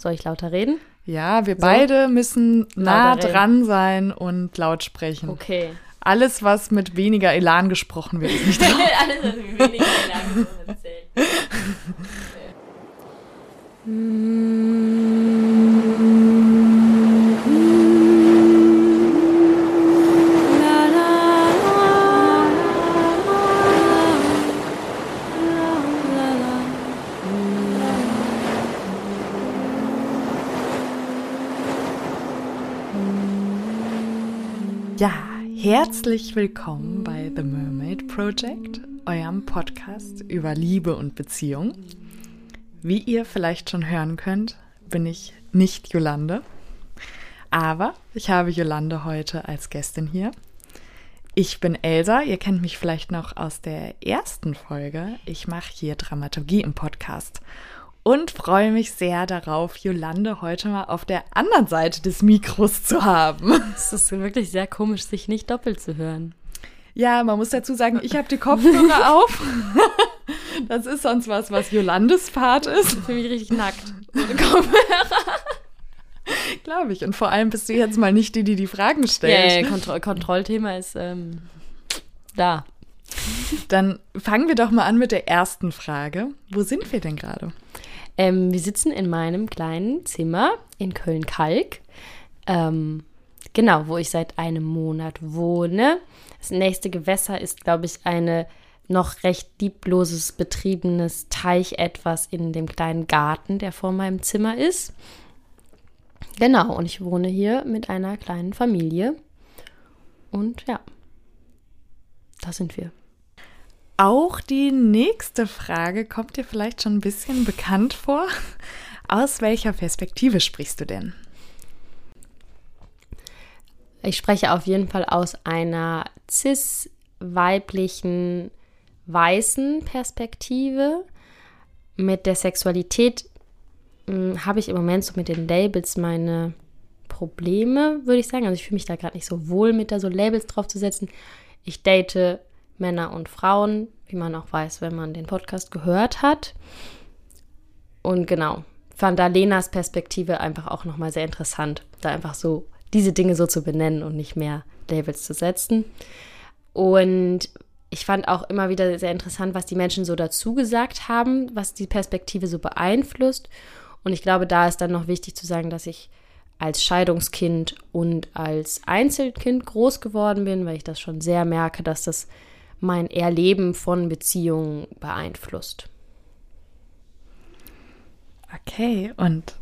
Soll ich lauter reden? Ja, wir So. beide müssen nah Lauter reden. dran sein und laut sprechen. Okay. Alles, was mit weniger Elan gesprochen wird, ist nicht dran. Alles, was mir weniger lange erzählt. Ja, herzlich willkommen bei The Mermaid Project, eurem Podcast über Liebe und Beziehung. Wie ihr vielleicht schon hören könnt, bin ich nicht Jolande, aber ich habe Jolande heute als Gästin hier. Ich bin Elsa, ihr kennt mich vielleicht noch aus der ersten Folge. Ich mache hier Dramaturgie im Podcast und freue mich sehr darauf, Jolande heute mal auf der anderen Seite des Mikros zu haben. Es ist wirklich sehr komisch, sich nicht doppelt zu hören. Ja, man muss dazu sagen, ich habe die Kopfhörer auf. Das ist sonst was, was Jolandes Part ist, Ich fühle mich richtig nackt. glaube ich. Und vor allem bist du jetzt mal nicht die, die die Fragen Ja, stellt. ja, Kontro Kontrollthema ist ähm, da. Dann fangen wir doch mal an mit der ersten Frage. Wo sind wir denn gerade? Ähm, wir sitzen in meinem kleinen Zimmer in Köln-Kalk. Ähm, genau, wo ich seit einem Monat wohne. Das nächste Gewässer ist, glaube ich, eine noch recht liebloses betriebenes Teich etwas in dem kleinen Garten, der vor meinem Zimmer ist. Genau, und ich wohne hier mit einer kleinen Familie. Und ja, da sind wir. Auch die nächste Frage kommt dir vielleicht schon ein bisschen bekannt vor. Aus welcher Perspektive sprichst du denn? Ich spreche auf jeden Fall aus einer cis-weiblichen, weißen Perspektive. Mit der Sexualität mh, habe ich im Moment so mit den Labels meine Probleme, würde ich sagen. Also ich fühle mich da gerade nicht so wohl mit da so Labels draufzusetzen. Ich date Männer und Frauen, wie man auch weiß, wenn man den Podcast gehört hat. Und genau, fand da Lenas Perspektive einfach auch nochmal sehr interessant, da einfach so diese Dinge so zu benennen und nicht mehr Labels zu setzen. Und ich fand auch immer wieder sehr interessant, was die Menschen so dazu gesagt haben, was die Perspektive so beeinflusst. Und ich glaube, da ist dann noch wichtig zu sagen, dass ich als Scheidungskind und als Einzelkind groß geworden bin, weil ich das schon sehr merke, dass das mein Erleben von Beziehungen beeinflusst. Okay, und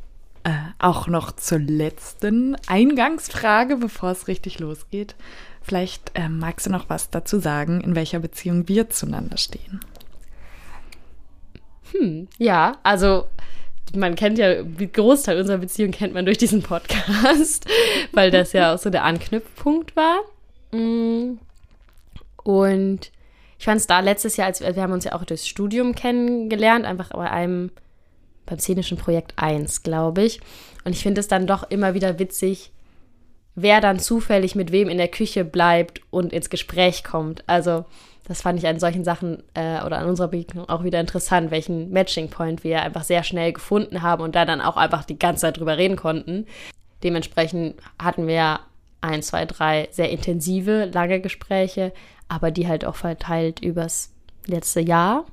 äh, auch noch zur letzten Eingangsfrage, bevor es richtig losgeht. Vielleicht äh, magst du noch was dazu sagen, in welcher Beziehung wir zueinander stehen. Ja, also man kennt ja, den Großteil unserer Beziehung kennt man durch diesen Podcast, weil das ja auch so der Anknüpfpunkt war. Und ich fand es da letztes Jahr, als wir, wir haben uns ja auch durchs Studium kennengelernt, einfach bei einem, beim szenischen Projekt 1, glaube ich. Und ich finde es dann doch immer wieder witzig, wer dann zufällig mit wem in der Küche bleibt und ins Gespräch kommt. Also das fand ich an solchen Sachen äh, oder an unserer Begegnung auch wieder interessant, welchen Matching Point wir einfach sehr schnell gefunden haben und da dann auch einfach die ganze Zeit drüber reden konnten. Dementsprechend hatten wir ein, zwei, drei sehr intensive, lange Gespräche, aber die halt auch verteilt übers letzte Jahr.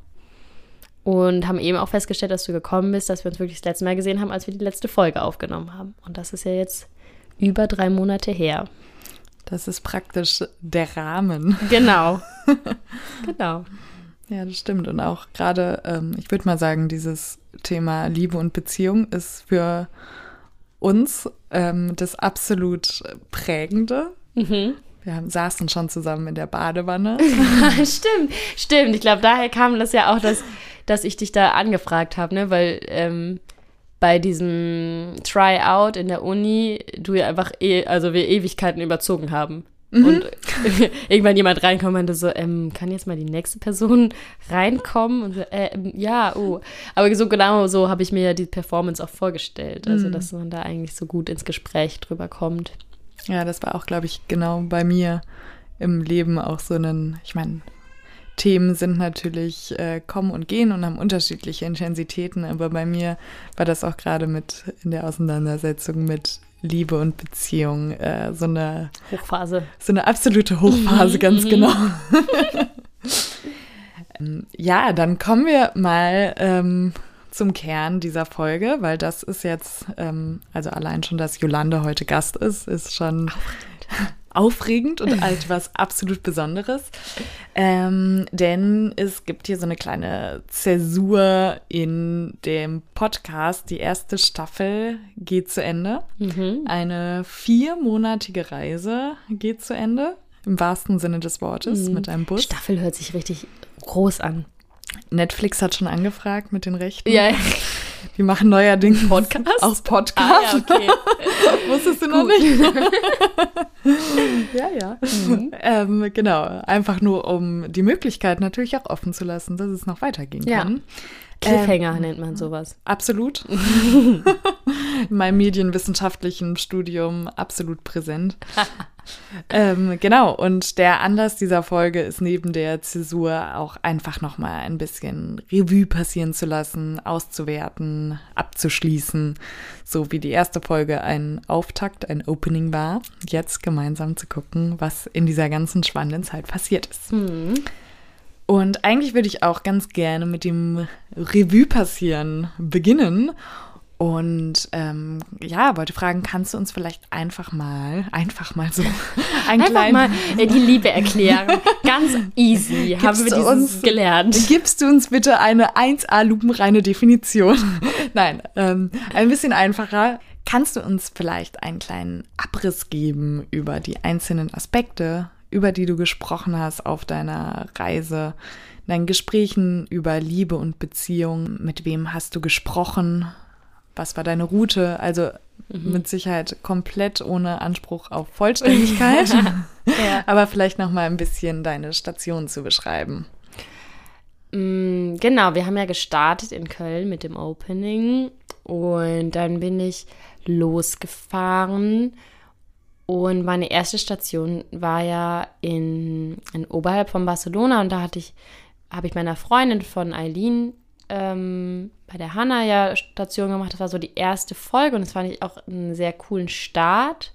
Und haben eben auch festgestellt, dass du gekommen bist, dass wir uns wirklich das letzte Mal gesehen haben, als wir die letzte Folge aufgenommen haben. Und das ist ja jetzt über drei Monate her. Das ist praktisch der Rahmen. Genau. genau. Ja, das stimmt. Und auch gerade, ähm, ich würde mal sagen, dieses Thema Liebe und Beziehung ist für uns ähm, das absolut Prägende. Mhm. Wir haben, saßen schon zusammen in der Badewanne. stimmt, stimmt. Ich glaube, daher kam das ja auch, dass, dass ich dich da angefragt habe, ne? Weil ähm, bei diesem Tryout in der Uni du ja einfach, eh, also wir Ewigkeiten überzogen haben. Und irgendwann jemand reinkommt und meinte so, ähm, kann jetzt mal die nächste Person reinkommen? Und so, äh, ja, oh. Aber so genau so habe ich mir ja die Performance auch vorgestellt. Also, dass man da eigentlich so gut ins Gespräch drüber kommt. Ja, das war auch, glaube ich, genau bei mir im Leben auch so ein, ich meine, Themen sind natürlich äh, kommen und gehen und haben unterschiedliche Intensitäten, aber bei mir war das auch gerade mit in der Auseinandersetzung mit Liebe und Beziehung äh, so eine Hochphase. So eine absolute Hochphase, ganz genau. Ähm, ja, dann kommen wir mal ähm, zum Kern dieser Folge, weil das ist jetzt, ähm, also allein schon, dass Jolande heute Gast ist, ist schon aufregend, und etwas absolut Besonderes. Ähm, denn es gibt hier so eine kleine Zäsur in dem Podcast. Die erste Staffel geht zu Ende. Mhm. Eine viermonatige Reise geht zu Ende. Im wahrsten Sinne des Wortes, mhm. mit einem Bus. Staffel hört sich richtig groß an. Netflix hat schon angefragt mit den Rechten. Ja. Die machen neuerdings Podcast? Aus Podcast. Ah, ja, okay. Wusstest du noch nicht? ja, ja. Mhm. Ähm, genau. Einfach nur, um die Möglichkeit natürlich auch offen zu lassen, dass es noch weitergehen ja. kann. Cliffhanger ähm, nennt man sowas. Absolut. In meinem medienwissenschaftlichen Studium absolut präsent. ähm, genau, und der Anlass dieser Folge ist neben der Zäsur auch einfach nochmal ein bisschen Revue passieren zu lassen, auszuwerten, abzuschließen, so wie die erste Folge ein Auftakt, ein Opening war, jetzt gemeinsam zu gucken, was in dieser ganzen spannenden Zeit passiert ist. Mhm. Und eigentlich würde ich auch ganz gerne mit dem Revue passieren beginnen und ähm, ja, wollte fragen, kannst du uns vielleicht einfach mal, einfach mal so ein einfach mal äh, die Liebe erklären. Ganz easy haben wir uns, gelernt. Gibst du uns bitte eine 1a lupenreine Definition? Nein, ähm, ein bisschen einfacher. Kannst du uns vielleicht einen kleinen Abriss geben über die einzelnen Aspekte, über die du gesprochen hast auf deiner Reise, in deinen Gesprächen über Liebe und Beziehung? Mit wem hast du gesprochen? Was war deine Route? Also mhm. mit Sicherheit komplett ohne Anspruch auf Vollständigkeit, ja. aber vielleicht noch mal ein bisschen deine Station zu beschreiben. Mm, genau, wir haben ja gestartet in Köln mit dem Opening und dann bin ich losgefahren und meine erste Station war ja in, in oberhalb von Barcelona und da hatte ich habe ich meiner Freundin von Eileen ähm, bei der Hanna ja Station gemacht. Das war so die erste Folge und das fand ich auch einen sehr coolen Start,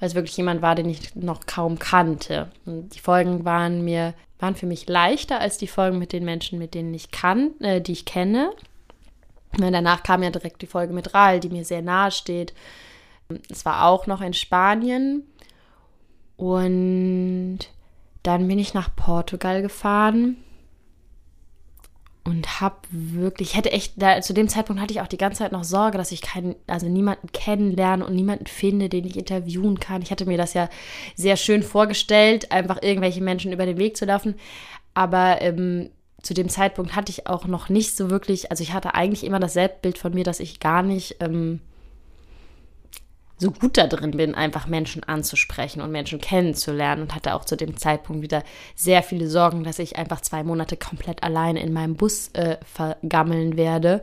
weil es wirklich jemand war, den ich noch kaum kannte. Und die Folgen waren mir, waren für mich leichter als die Folgen mit den Menschen, mit denen ich kann, äh, die ich kenne. Und danach kam ja direkt die Folge mit Ral, die mir sehr nahe steht. Es war auch noch in Spanien. Und dann bin ich nach Portugal gefahren und habe wirklich, ich hätte echt, da, zu dem Zeitpunkt hatte ich auch die ganze Zeit noch Sorge, dass ich keinen, also niemanden kennenlerne und niemanden finde, den ich interviewen kann. Ich hatte mir das ja sehr schön vorgestellt, einfach irgendwelche Menschen über den Weg zu laufen. Aber ähm, zu dem Zeitpunkt hatte ich auch noch nicht so wirklich, also ich hatte eigentlich immer das Selbstbild von mir, dass ich gar nicht ähm, so gut da drin bin, einfach Menschen anzusprechen und Menschen kennenzulernen und hatte auch zu dem Zeitpunkt wieder sehr viele Sorgen, dass ich einfach zwei Monate komplett alleine in meinem Bus äh, vergammeln werde.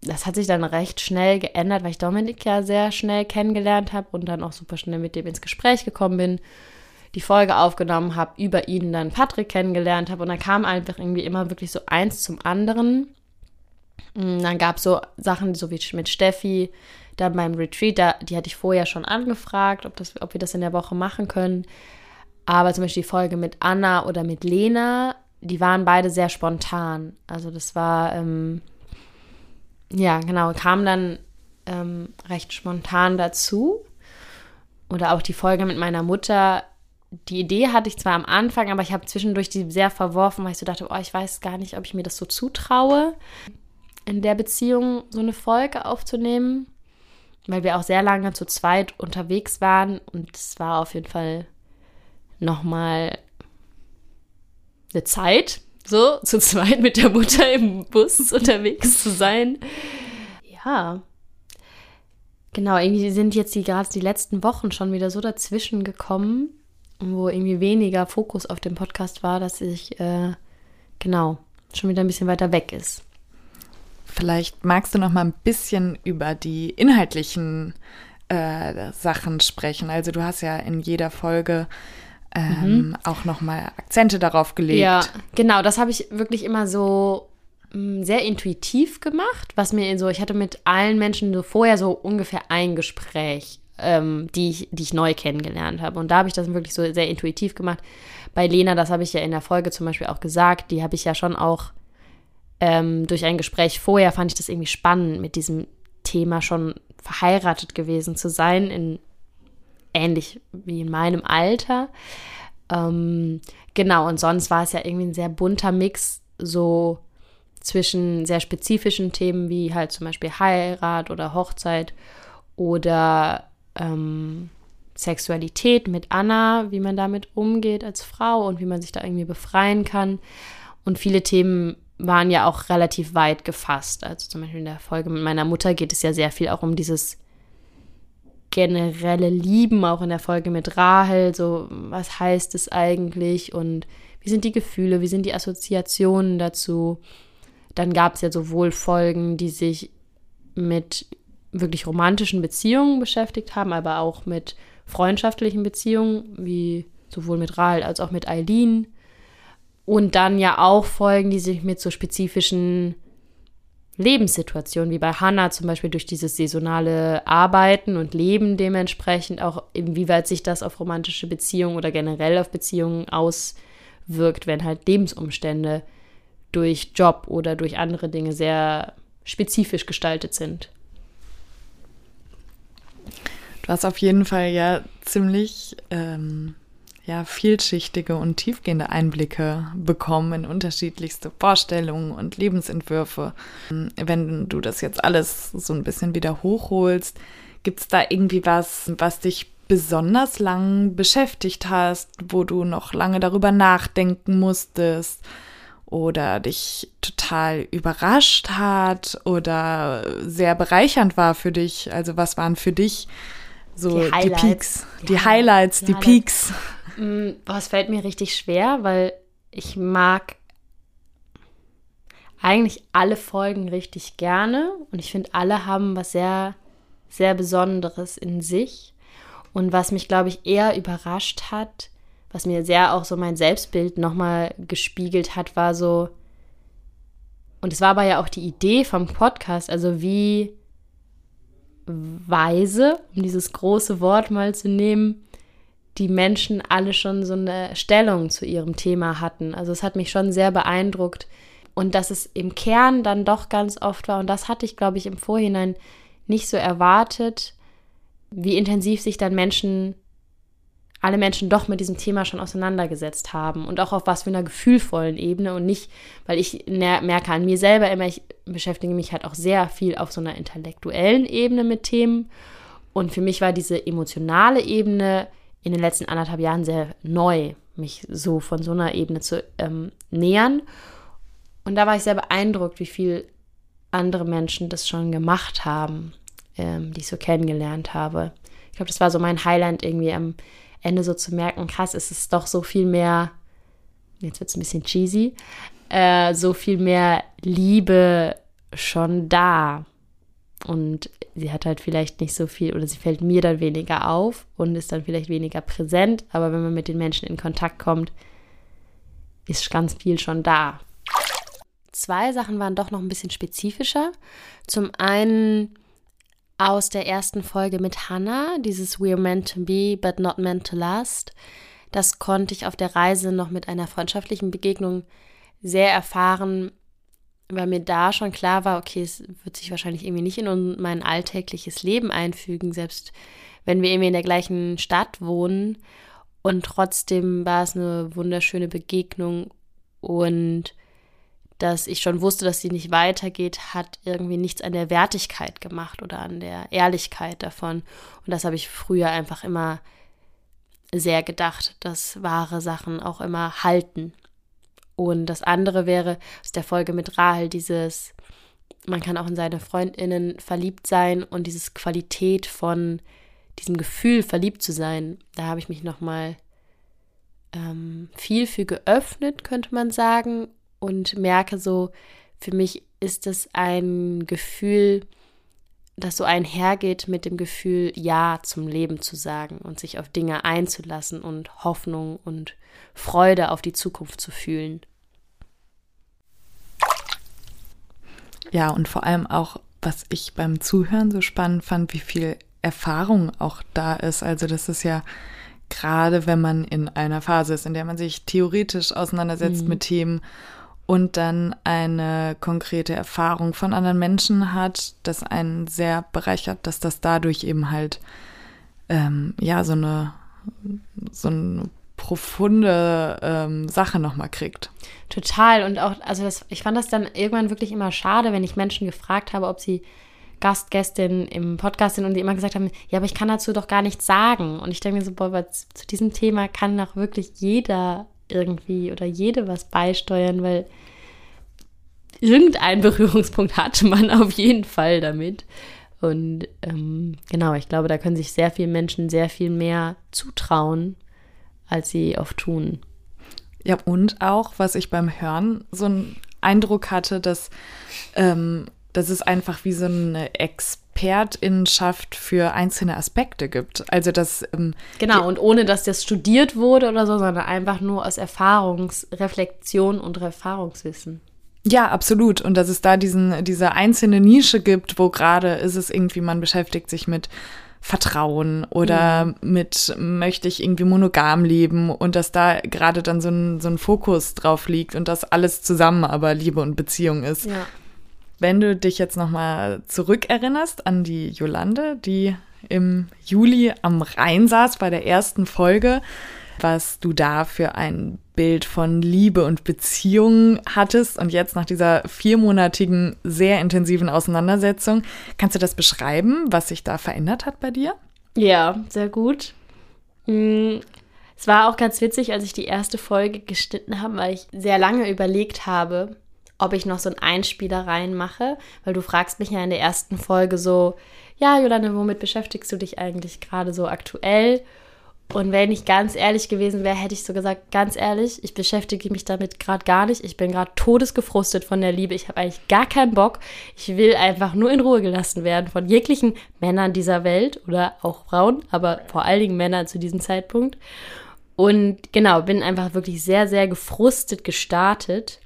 Das hat sich dann recht schnell geändert, weil ich Dominik ja sehr schnell kennengelernt habe und dann auch super schnell mit dem ins Gespräch gekommen bin, die Folge aufgenommen habe, über ihn dann Patrick kennengelernt habe und dann kam einfach irgendwie immer wirklich so eins zum anderen. Und dann gab es so Sachen, so wie mit Steffi, da beim Retreat, da, die hatte ich vorher schon angefragt, ob, das, ob wir das in der Woche machen können. Aber zum Beispiel die Folge mit Anna oder mit Lena, die waren beide sehr spontan. Also das war, ähm, ja, genau, kam dann ähm, recht spontan dazu. Oder auch die Folge mit meiner Mutter. Die Idee hatte ich zwar am Anfang, aber ich habe zwischendurch die sehr verworfen, weil ich so dachte, oh, ich weiß gar nicht, ob ich mir das so zutraue, in der Beziehung so eine Folge aufzunehmen weil wir auch sehr lange zu zweit unterwegs waren und es war auf jeden Fall nochmal eine Zeit, so zu zweit mit der Mutter im Bus unterwegs zu sein. Ja. Genau, irgendwie sind jetzt die gerade die letzten Wochen schon wieder so dazwischen gekommen, wo irgendwie weniger Fokus auf dem Podcast war, dass ich äh, genau schon wieder ein bisschen weiter weg ist. Vielleicht magst du noch mal ein bisschen über die inhaltlichen äh, Sachen sprechen. Also du hast ja in jeder Folge ähm, mhm. auch nochmal Akzente darauf gelegt. Ja, genau, das habe ich wirklich immer so mh, mm, sehr intuitiv gemacht, was mir so, ich hatte mit allen Menschen so vorher so ungefähr ein Gespräch, ähm, die, ich, die ich neu kennengelernt habe. Und da habe ich das wirklich so sehr intuitiv gemacht. Bei Lena, das habe ich ja in der Folge zum Beispiel auch gesagt, die habe ich ja schon auch ähm, durch ein Gespräch vorher fand ich das irgendwie spannend, mit diesem Thema schon verheiratet gewesen zu sein, in, ähnlich wie in meinem Alter. Ähm, genau, und sonst war es ja irgendwie ein sehr bunter Mix, so zwischen sehr spezifischen Themen wie halt zum Beispiel Heirat oder Hochzeit oder ähm, Sexualität mit Anna, wie man damit umgeht als Frau und wie man sich da irgendwie befreien kann. Und viele Themen waren ja auch relativ weit gefasst. Also zum Beispiel in der Folge mit meiner Mutter geht es ja sehr viel auch um dieses generelle Lieben, auch in der Folge mit Rahel, so was heißt es eigentlich und wie sind die Gefühle, wie sind die Assoziationen dazu. Dann gab es ja sowohl Folgen, die sich mit wirklich romantischen Beziehungen beschäftigt haben, aber auch mit freundschaftlichen Beziehungen, wie sowohl mit Rahel als auch mit Eileen. Und dann ja auch Folgen, die sich mit so spezifischen Lebenssituationen, wie bei Hannah zum Beispiel durch dieses saisonale Arbeiten und Leben dementsprechend auch, inwieweit sich das auf romantische Beziehungen oder generell auf Beziehungen auswirkt, wenn halt Lebensumstände durch Job oder durch andere Dinge sehr spezifisch gestaltet sind. Du hast auf jeden Fall ja ziemlich ähm, ja, vielschichtige und tiefgehende Einblicke bekommen in unterschiedlichste Vorstellungen und Lebensentwürfe. Wenn du das jetzt alles so ein bisschen wieder hochholst, gibt es da irgendwie was, was dich besonders lang beschäftigt hast, wo du noch lange darüber nachdenken musstest oder dich total überrascht hat oder sehr bereichernd war für dich? Also was waren für dich so die, die Peaks, die, die Highlights, die, Highlights. Peaks? Mm, boah, es fällt mir richtig schwer, weil ich mag eigentlich alle Folgen richtig gerne und ich finde, alle haben was sehr, sehr Besonderes in sich. Und was mich, glaube ich, eher überrascht hat, was mir sehr auch so mein Selbstbild nochmal gespiegelt hat, war so, und es war aber ja auch die Idee vom Podcast, also wie weise, um dieses große Wort mal zu nehmen, die Menschen alle schon so eine Stellung zu ihrem Thema hatten. Also es hat mich schon sehr beeindruckt. Und dass es im Kern dann doch ganz oft war, und das hatte ich, glaube ich, im Vorhinein nicht so erwartet, wie intensiv sich dann Menschen, alle Menschen doch mit diesem Thema schon auseinandergesetzt haben und auch auf was für einer gefühlvollen Ebene und nicht, weil ich merke an mir selber immer, ich beschäftige mich halt auch sehr viel auf so einer intellektuellen Ebene mit Themen. Und für mich war diese emotionale Ebene in den letzten anderthalb Jahren sehr neu, mich so von so einer Ebene zu ähm, nähern. Und da war ich sehr beeindruckt, wie viel andere Menschen das schon gemacht haben, ähm, die ich so kennengelernt habe. Ich glaube, das war so mein Highlight, irgendwie am Ende so zu merken, krass, es ist doch so viel mehr, jetzt wird es ein bisschen cheesy, äh, so viel mehr Liebe schon da. Und sie hat halt vielleicht nicht so viel oder sie fällt mir dann weniger auf und ist dann vielleicht weniger präsent. Aber wenn man mit den Menschen in Kontakt kommt, ist ganz viel schon da. Zwei Sachen waren doch noch ein bisschen spezifischer. Zum einen aus der ersten Folge mit Hannah, dieses We're meant to be, but not meant to last. Das konnte ich auf der Reise noch mit einer freundschaftlichen Begegnung sehr erfahren, weil mir da schon klar war, okay, es wird sich wahrscheinlich irgendwie nicht in mein alltägliches Leben einfügen, selbst wenn wir irgendwie in der gleichen Stadt wohnen. Und trotzdem war es eine wunderschöne Begegnung und dass ich schon wusste, dass sie nicht weitergeht, hat irgendwie nichts an der Wertigkeit gemacht oder an der Ehrlichkeit davon. Und das habe ich früher einfach immer sehr gedacht, dass wahre Sachen auch immer halten und das andere wäre aus der Folge mit Rahel dieses, man kann auch in seine Freundinnen verliebt sein und dieses Qualität von diesem Gefühl, verliebt zu sein. Da habe ich mich nochmal ähm, viel für geöffnet, könnte man sagen, und merke so, für mich ist es ein Gefühl, das so einhergeht mit dem Gefühl, Ja zum Leben zu sagen und sich auf Dinge einzulassen und Hoffnung und Freude auf die Zukunft zu fühlen. Ja, und vor allem auch, was ich beim Zuhören so spannend fand, wie viel Erfahrung auch da ist. Also das ist ja gerade, wenn man in einer Phase ist, in der man sich theoretisch auseinandersetzt mhm. mit Themen und dann eine konkrete Erfahrung von anderen Menschen hat, das einen sehr bereichert, dass das dadurch eben halt ähm, ja so eine so eine profunde ähm, Sache nochmal kriegt. Total und auch, also das, ich fand das dann irgendwann wirklich immer schade, wenn ich Menschen gefragt habe, ob sie Gastgästin im Podcast sind und die immer gesagt haben, ja, aber ich kann dazu doch gar nichts sagen. Und ich denke mir so, boah, zu diesem Thema kann doch wirklich jeder irgendwie oder jede was beisteuern, weil irgendeinen Berührungspunkt hatte man auf jeden Fall damit. Und ähm, genau, ich glaube, da können sich sehr viele Menschen sehr viel mehr zutrauen, als sie oft tun. Ja, und auch, was ich beim Hören so einen Eindruck hatte, dass, ähm, dass es einfach wie so eine Expertinnenschaft für einzelne Aspekte gibt. Also dass ähm, genau und ohne dass das studiert wurde oder so, sondern einfach nur aus Erfahrungsreflexion und Erfahrungswissen. Ja, absolut. Und dass es da diesen, diese einzelne Nische gibt, wo gerade ist es irgendwie, man beschäftigt sich mit Vertrauen oder mhm. mit möchte ich irgendwie monogam leben und dass da gerade dann so ein, so ein Fokus drauf liegt und das alles zusammen aber Liebe und Beziehung ist. Ja. Wenn du dich jetzt nochmal zurückerinnerst an die Jolande, die im Juli am Rhein saß bei der ersten Folge, was du da für ein Bild von Liebe und Beziehung hattest und jetzt nach dieser viermonatigen, sehr intensiven Auseinandersetzung, kannst du das beschreiben, was sich da verändert hat bei dir? Ja, sehr gut. Mm, es war auch ganz witzig, als ich die erste Folge geschnitten habe, weil ich sehr lange überlegt habe, ob ich noch so einen Einspieler reinmache, weil du fragst mich ja in der ersten Folge so, ja, Jolande, womit beschäftigst du dich eigentlich gerade so aktuell? Und wenn ich ganz ehrlich gewesen wäre, hätte ich so gesagt, ganz ehrlich, ich beschäftige mich damit gerade gar nicht. Ich bin gerade todesgefrustet von der Liebe. Ich habe eigentlich gar keinen Bock. Ich will einfach nur in Ruhe gelassen werden von jeglichen Männern dieser Welt oder auch Frauen, aber vor allen Dingen Männern zu diesem Zeitpunkt. Und genau, bin einfach wirklich sehr, sehr gefrustet gestartet.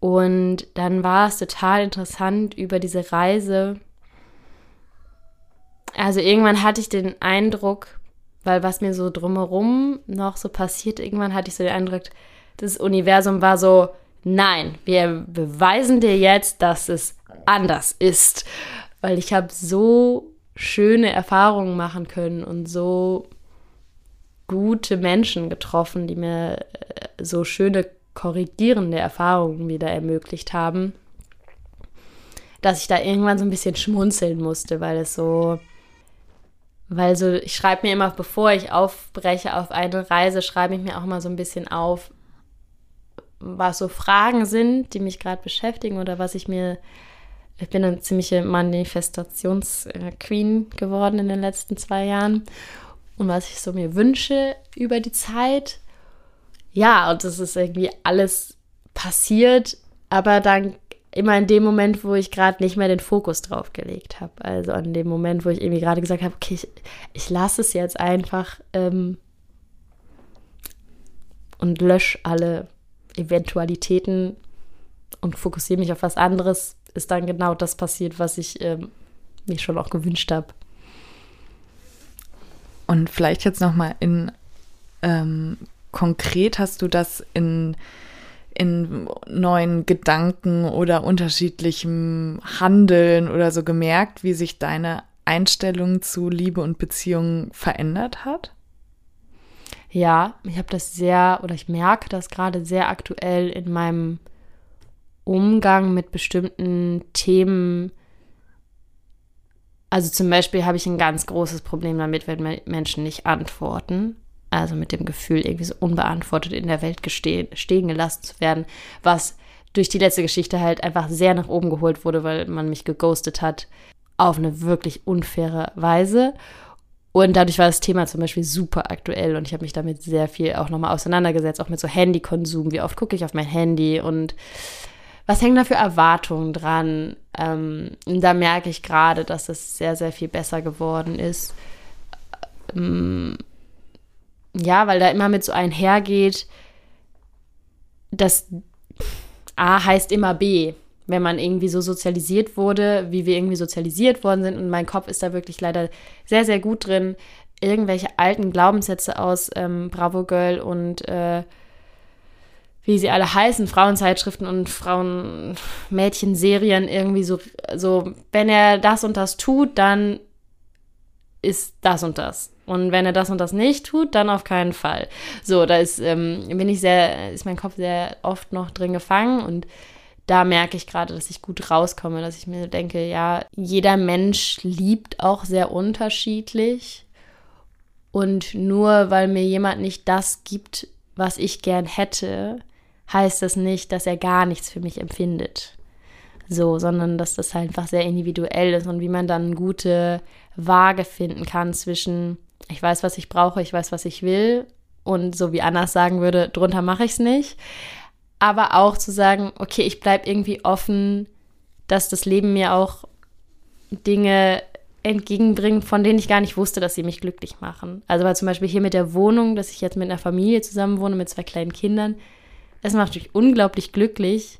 Und dann war es total interessant über diese Reise. Also irgendwann hatte ich den Eindruck, weil was mir so drumherum noch so passiert, irgendwann hatte ich so den Eindruck, das Universum war so, nein, wir beweisen dir jetzt, dass es anders ist. Weil ich habe so schöne Erfahrungen machen können und so gute Menschen getroffen, die mir äh, so schöne korrigierende Erfahrungen wieder ermöglicht haben, dass ich da irgendwann so ein bisschen schmunzeln musste, weil es so weil so, ich schreibe mir immer, bevor ich aufbreche auf eine Reise, schreibe ich mir auch immer so ein bisschen auf, was so Fragen sind, die mich gerade beschäftigen oder was ich mir. Ich bin eine ziemliche Manifestationsqueen geworden in den letzten zwei Jahren. Und was ich so mir wünsche über die Zeit. Ja, und das ist irgendwie alles passiert, aber dann immer in dem Moment, wo ich gerade nicht mehr den Fokus drauf gelegt habe. Also an dem Moment, wo ich irgendwie gerade gesagt habe, okay, ich, ich lasse es jetzt einfach ähm, und lösche alle Eventualitäten und fokussiere mich auf was anderes, ist dann genau das passiert, was ich ähm, mir schon auch gewünscht habe. Und vielleicht jetzt noch mal in ähm, konkret hast du das in in neuen Gedanken oder unterschiedlichem Handeln oder so gemerkt, wie sich deine Einstellung zu Liebe und Beziehung verändert hat? Ja, ich habe das sehr oder ich merke das gerade sehr aktuell in meinem Umgang mit bestimmten Themen. Also zum Beispiel habe ich ein ganz großes Problem damit, wenn Menschen nicht antworten also mit dem Gefühl, irgendwie so unbeantwortet in der Welt gestehen, stehen gelassen zu werden, was durch die letzte Geschichte halt einfach sehr nach oben geholt wurde, weil man mich geghostet hat, auf eine wirklich unfaire Weise. Und dadurch war das Thema zum Beispiel super aktuell und ich habe mich damit sehr viel auch nochmal auseinandergesetzt, auch mit so Handykonsum. Wie oft gucke ich auf mein Handy und was hängen da für Erwartungen dran? Ähm, da merke ich gerade, dass es sehr, sehr viel besser geworden ist. Ähm, ja, weil da immer mit so einhergeht, dass A heißt immer B, wenn man irgendwie so sozialisiert wurde, wie wir irgendwie sozialisiert worden sind. Und mein Kopf ist da wirklich leider sehr, sehr gut drin, irgendwelche alten Glaubenssätze aus ähm, Bravo Girl und äh, wie sie alle heißen, Frauenzeitschriften und Frauenmädchenserien irgendwie so, so, wenn er das und das tut, dann ist das und das. Und wenn er das und das nicht tut, dann auf keinen Fall. So, da ist, ähm, bin ich sehr, ist mein Kopf sehr oft noch drin gefangen und da merke ich gerade, dass ich gut rauskomme, dass ich mir denke, ja, jeder Mensch liebt auch sehr unterschiedlich. Und nur weil mir jemand nicht das gibt, was ich gern hätte, heißt das nicht, dass er gar nichts für mich empfindet. So, sondern dass das halt einfach sehr individuell ist und wie man dann eine gute Waage finden kann zwischen, ich weiß, was ich brauche, ich weiß, was ich will und so wie Anna sagen würde, drunter mache ich es nicht. Aber auch zu sagen, okay, ich bleibe irgendwie offen, dass das Leben mir auch Dinge entgegenbringt, von denen ich gar nicht wusste, dass sie mich glücklich machen. Also weil zum Beispiel hier mit der Wohnung, dass ich jetzt mit einer Familie zusammen wohne, mit zwei kleinen Kindern, es macht mich unglaublich glücklich.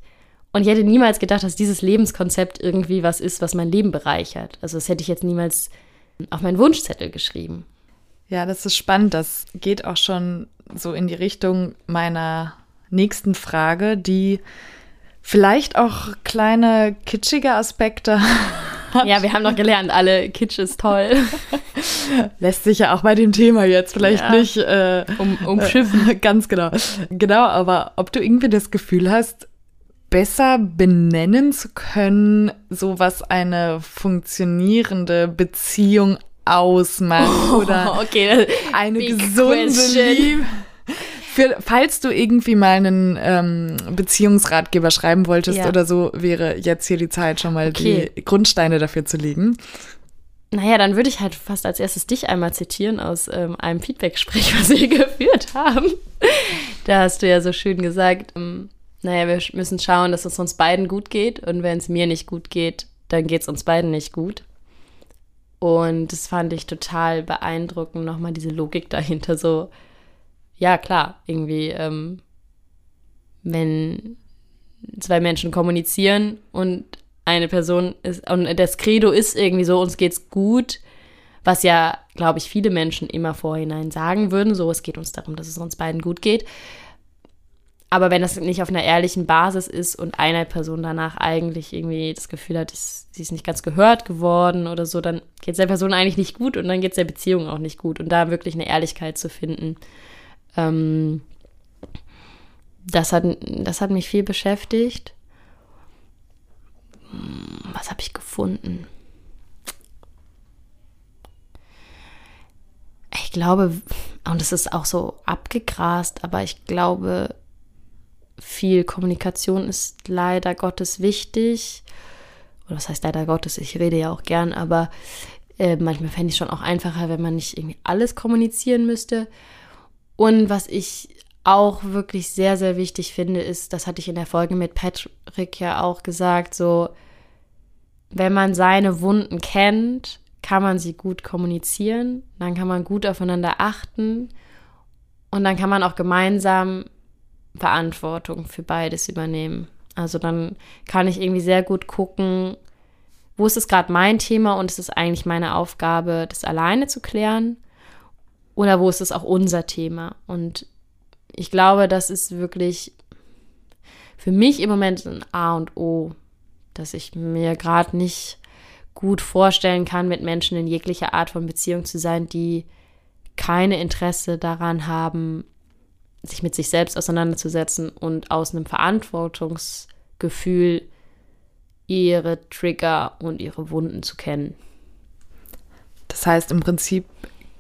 Und ich hätte niemals gedacht, dass dieses Lebenskonzept irgendwie was ist, was mein Leben bereichert. Also das hätte ich jetzt niemals auf meinen Wunschzettel geschrieben. Ja, das ist spannend. Das geht auch schon so in die Richtung meiner nächsten Frage, die vielleicht auch kleine kitschige Aspekte hat. Ja, wir haben noch gelernt, alle Kitsch ist toll. Lässt sich ja auch bei dem Thema jetzt vielleicht ja, nicht äh, um, umschiffen. Äh, ganz genau. Genau, aber ob du irgendwie das Gefühl hast, besser benennen zu können, so was eine funktionierende Beziehung ausmacht oh, oder okay. eine gesunde Liebe. Für, falls du irgendwie mal einen ähm, Beziehungsratgeber schreiben wolltest ja. oder so, wäre jetzt hier die Zeit, schon mal okay. die Grundsteine dafür zu legen. Naja, dann würde ich halt fast als erstes dich einmal zitieren aus ähm, einem Feedbackgespräch, was wir geführt haben. da hast du ja so schön gesagt, ähm, naja, wir müssen schauen, dass es uns beiden gut geht und wenn es mir nicht gut geht, dann geht es uns beiden nicht gut. Und das fand ich total beeindruckend, nochmal diese Logik dahinter so, ja klar, irgendwie, ähm, wenn zwei Menschen kommunizieren und eine Person ist, und das Credo ist irgendwie so, uns geht's gut, was ja, glaube ich, viele Menschen immer vorhinein sagen würden, so, es geht uns darum, dass es uns beiden gut geht. Aber wenn das nicht auf einer ehrlichen Basis ist und eine Person danach eigentlich irgendwie das Gefühl hat, sie ist nicht ganz gehört geworden oder so, dann geht es der Person eigentlich nicht gut und dann geht es der Beziehung auch nicht gut. Und da wirklich eine Ehrlichkeit zu finden, ähm, das, hat, das hat mich viel beschäftigt. Hm, was habe ich gefunden? Ich glaube, und es ist auch so abgegrast, aber ich glaube, viel Kommunikation ist leider Gottes wichtig. Oder was heißt leider Gottes? Ich rede ja auch gern, aber äh, manchmal fände ich es schon auch einfacher, wenn man nicht irgendwie alles kommunizieren müsste. Und was ich auch wirklich sehr, sehr wichtig finde, ist, das hatte ich in der Folge mit Patrick ja auch gesagt, so, wenn man seine Wunden kennt, kann man sie gut kommunizieren, dann kann man gut aufeinander achten und dann kann man auch gemeinsam Verantwortung für beides übernehmen. Also dann kann ich irgendwie sehr gut gucken, wo ist es gerade mein Thema und ist es eigentlich meine Aufgabe, das alleine zu klären oder wo ist es auch unser Thema? Und ich glaube, das ist wirklich für mich im Moment ein A und O, dass ich mir gerade nicht gut vorstellen kann, mit Menschen in jeglicher Art von Beziehung zu sein, die keine Interesse daran haben, sich mit sich selbst auseinanderzusetzen und aus einem Verantwortungsgefühl ihre Trigger und ihre Wunden zu kennen. Das heißt, im Prinzip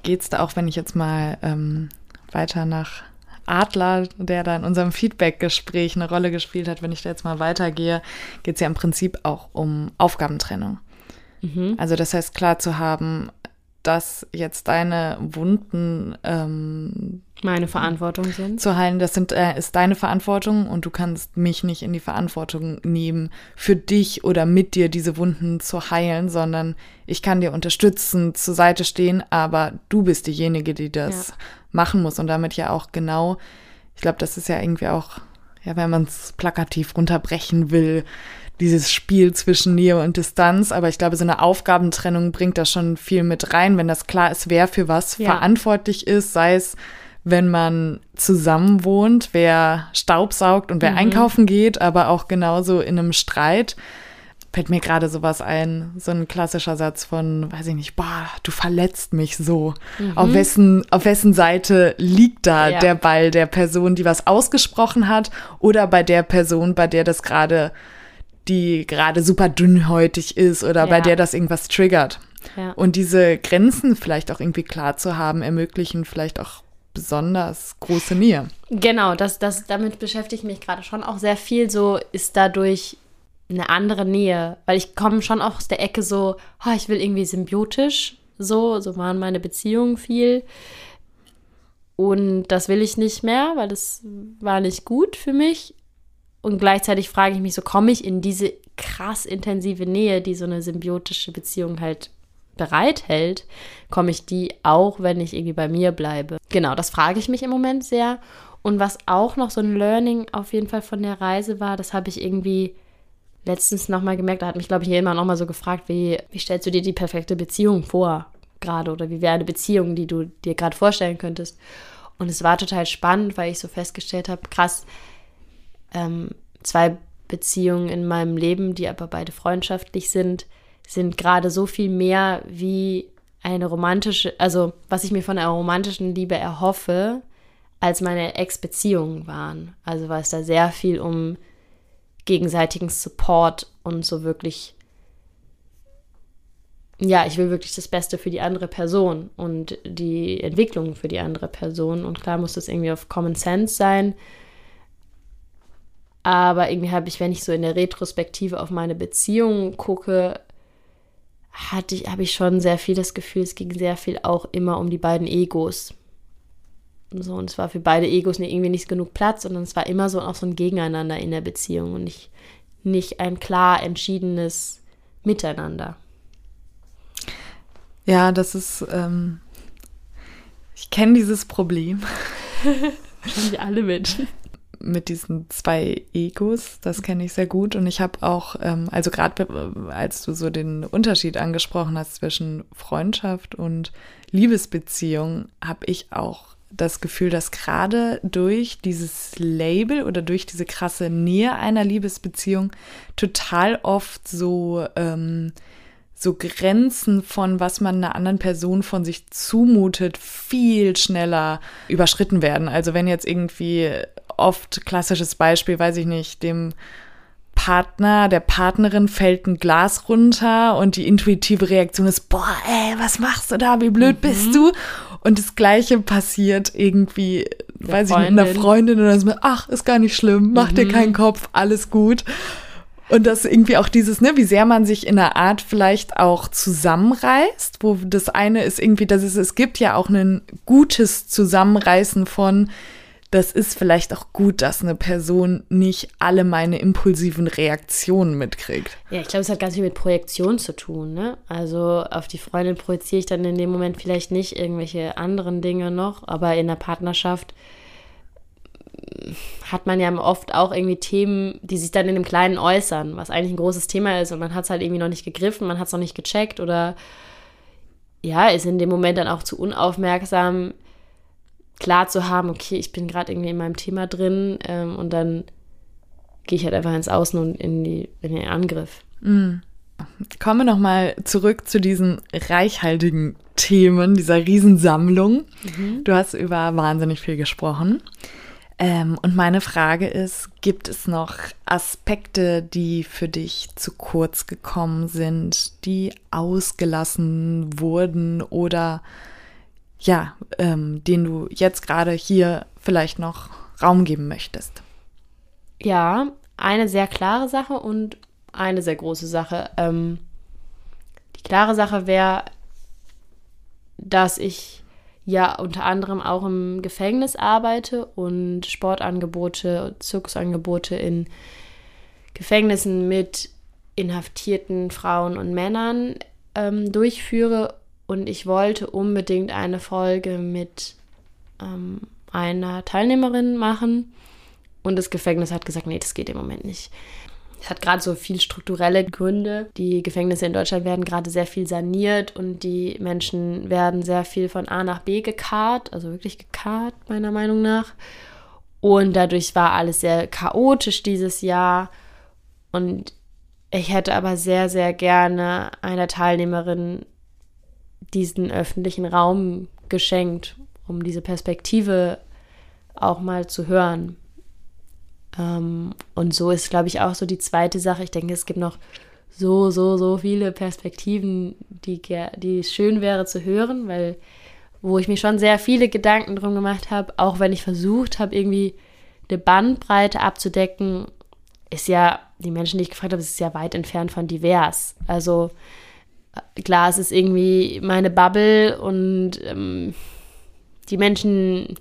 geht es da auch, wenn ich jetzt mal ähm, weiter nach Adler, der da in unserem Feedback-Gespräch eine Rolle gespielt hat, wenn ich da jetzt mal weitergehe, geht es ja im Prinzip auch um Aufgabentrennung. Mhm. Also das heißt klar zu haben, dass jetzt deine Wunden ähm, meine Verantwortung sind. Zu heilen, das sind, äh, ist deine Verantwortung und du kannst mich nicht in die Verantwortung nehmen, für dich oder mit dir diese Wunden zu heilen, sondern ich kann dir unterstützen, zur Seite stehen, aber du bist diejenige, die das ja. machen muss und damit ja auch genau, ich glaube, das ist ja irgendwie auch, ja, wenn man es plakativ runterbrechen will, dieses Spiel zwischen Nähe und Distanz. Aber ich glaube, so eine Aufgabentrennung bringt da schon viel mit rein, wenn das klar ist, wer für was ja. verantwortlich ist, sei es wenn man zusammen wohnt, wer Staubsaugt und wer mhm. einkaufen geht, aber auch genauso in einem Streit. Fällt mir gerade sowas ein, so ein klassischer Satz von, weiß ich nicht, boah, du verletzt mich so. Mhm. Auf, wessen, auf wessen Seite liegt da ja. der Ball der Person, die was ausgesprochen hat oder bei der Person, bei der das gerade, die gerade super dünnhäutig ist oder ja. bei der das irgendwas triggert. Ja. Und diese Grenzen vielleicht auch irgendwie klar zu haben, ermöglichen vielleicht auch besonders große Nähe. Genau, das, das, damit beschäftige ich mich gerade schon auch sehr viel. So ist dadurch eine andere Nähe, weil ich komme schon auch aus der Ecke so, oh, ich will irgendwie symbiotisch, so, so waren meine Beziehungen viel. Und das will ich nicht mehr, weil das war nicht gut für mich. Und gleichzeitig frage ich mich so, komme ich in diese krass intensive Nähe, die so eine symbiotische Beziehung halt bereithält, komme ich die auch, wenn ich irgendwie bei mir bleibe. Genau, das frage ich mich im Moment sehr. Und was auch noch so ein Learning auf jeden Fall von der Reise war, das habe ich irgendwie letztens nochmal gemerkt, da hat mich, glaube ich, jemand nochmal so gefragt, wie, wie stellst du dir die perfekte Beziehung vor gerade oder wie wäre eine Beziehung, die du dir gerade vorstellen könntest. Und es war total spannend, weil ich so festgestellt habe, krass, ähm, zwei Beziehungen in meinem Leben, die aber beide freundschaftlich sind, sind gerade so viel mehr wie eine romantische, also was ich mir von einer romantischen Liebe erhoffe, als meine Ex-Beziehungen waren. Also war es da sehr viel um gegenseitigen Support und so wirklich, ja, ich will wirklich das Beste für die andere Person und die Entwicklung für die andere Person. Und klar muss das irgendwie auf Common Sense sein. Aber irgendwie habe ich, wenn ich so in der Retrospektive auf meine Beziehungen gucke, hatte ich, habe ich schon sehr viel das Gefühl, es ging sehr viel auch immer um die beiden Egos. So, und es war für beide Egos irgendwie nicht genug Platz, sondern es war immer so auch so ein Gegeneinander in der Beziehung und nicht, nicht ein klar entschiedenes Miteinander. Ja, das ist, ähm, ich kenne dieses Problem. Wir alle Menschen mit diesen zwei Egos, das kenne ich sehr gut. Und ich habe auch, ähm, also gerade als du so den Unterschied angesprochen hast zwischen Freundschaft und Liebesbeziehung, habe ich auch das Gefühl, dass gerade durch dieses Label oder durch diese krasse Nähe einer Liebesbeziehung total oft so ähm, so Grenzen von, was man einer anderen Person von sich zumutet, viel schneller überschritten werden. Also wenn jetzt irgendwie oft klassisches Beispiel, weiß ich nicht, dem Partner, der Partnerin fällt ein Glas runter und die intuitive Reaktion ist, boah, ey, was machst du da? Wie blöd mhm. bist du? Und das Gleiche passiert irgendwie, der weiß Freundin. ich nicht, einer Freundin oder so, ach, ist gar nicht schlimm, mach mhm. dir keinen Kopf, alles gut. Und das irgendwie auch dieses, ne, wie sehr man sich in einer Art vielleicht auch zusammenreißt, wo das eine ist irgendwie, dass es, es gibt ja auch ein gutes Zusammenreißen von, das ist vielleicht auch gut, dass eine Person nicht alle meine impulsiven Reaktionen mitkriegt. Ja, ich glaube, es hat ganz viel mit Projektion zu tun. Ne? Also auf die Freundin projiziere ich dann in dem Moment vielleicht nicht irgendwelche anderen Dinge noch, aber in der Partnerschaft hat man ja oft auch irgendwie Themen, die sich dann in dem Kleinen äußern, was eigentlich ein großes Thema ist und man hat es halt irgendwie noch nicht gegriffen, man hat es noch nicht gecheckt oder ja, ist in dem Moment dann auch zu unaufmerksam klar zu haben, okay, ich bin gerade irgendwie in meinem Thema drin ähm, und dann gehe ich halt einfach ins Außen und in, die, in den Angriff. Mhm. Kommen wir nochmal zurück zu diesen reichhaltigen Themen, dieser Riesensammlung. Mhm. Du hast über wahnsinnig viel gesprochen. Ähm, und meine Frage ist, gibt es noch Aspekte, die für dich zu kurz gekommen sind, die ausgelassen wurden oder ja, ähm, den du jetzt gerade hier vielleicht noch Raum geben möchtest? Ja, eine sehr klare Sache und eine sehr große Sache. Ähm, die klare Sache wäre, dass ich ja unter anderem auch im Gefängnis arbeite und Sportangebote, Zirkusangebote in Gefängnissen mit inhaftierten Frauen und Männern ähm, durchführe. Und ich wollte unbedingt eine Folge mit ähm, einer Teilnehmerin machen. Und das Gefängnis hat gesagt, nee, das geht im Moment nicht. Es hat gerade so viel strukturelle Gründe. Die Gefängnisse in Deutschland werden gerade sehr viel saniert und die Menschen werden sehr viel von A nach B gekarrt, also wirklich gekarrt, meiner Meinung nach. Und dadurch war alles sehr chaotisch dieses Jahr. Und ich hätte aber sehr, sehr gerne einer Teilnehmerin diesen öffentlichen Raum geschenkt, um diese Perspektive auch mal zu hören. Ähm, und so ist, glaube ich, auch so die zweite Sache. Ich denke, es gibt noch so, so, so viele Perspektiven, die, die schön wäre zu hören, weil wo ich mir schon sehr viele Gedanken drum gemacht habe, auch wenn ich versucht habe, irgendwie eine Bandbreite abzudecken, ist ja, die Menschen, die ich gefragt habe, ist ja weit entfernt von divers. Also klar, es ist irgendwie meine Bubble und ähm, die Menschen,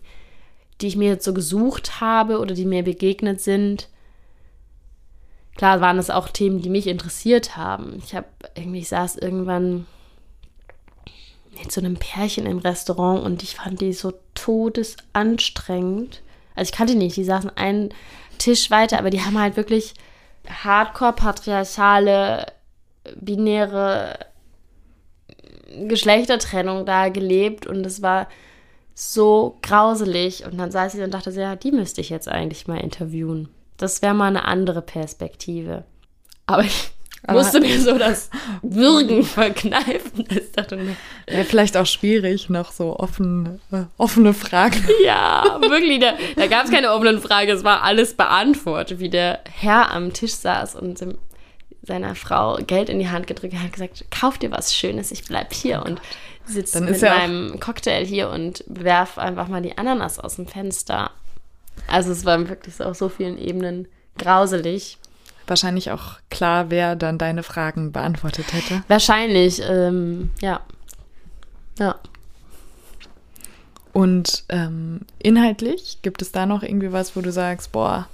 die ich mir jetzt so gesucht habe oder die mir begegnet sind, klar waren es auch Themen, die mich interessiert haben. Ich habe irgendwie, ich saß irgendwann mit so einem Pärchen im Restaurant und ich fand die so todesanstrengend. Also ich kannte die nicht, die saßen einen Tisch weiter, aber die haben halt wirklich hardcore patriarchale, binäre Geschlechtertrennung da gelebt und es war so grauselig. Und dann saß ich und dachte, ja, die müsste ich jetzt eigentlich mal interviewen. Das wäre mal eine andere Perspektive. Aber ich Aber musste mir so das Würgen verkneifen. Das dachte Wäre vielleicht auch schwierig, noch so offen, äh, offene Fragen. Ja, wirklich. Da, da gab es keine offenen Fragen. Es war alles beantwortet, wie der Herr am Tisch saß und seiner Frau Geld in die Hand gedrückt hat, gesagt, kauf dir was Schönes, ich bleib hier. Oh und sitze mit meinem Cocktail hier und werf einfach mal die Ananas aus dem Fenster. Also es war wirklich auf so vielen Ebenen grauselig. Wahrscheinlich auch klar, wer dann deine Fragen beantwortet hätte. Wahrscheinlich, ähm, ja. Ja. Und ähm, inhaltlich gibt es da noch irgendwie was, wo du sagst, boah,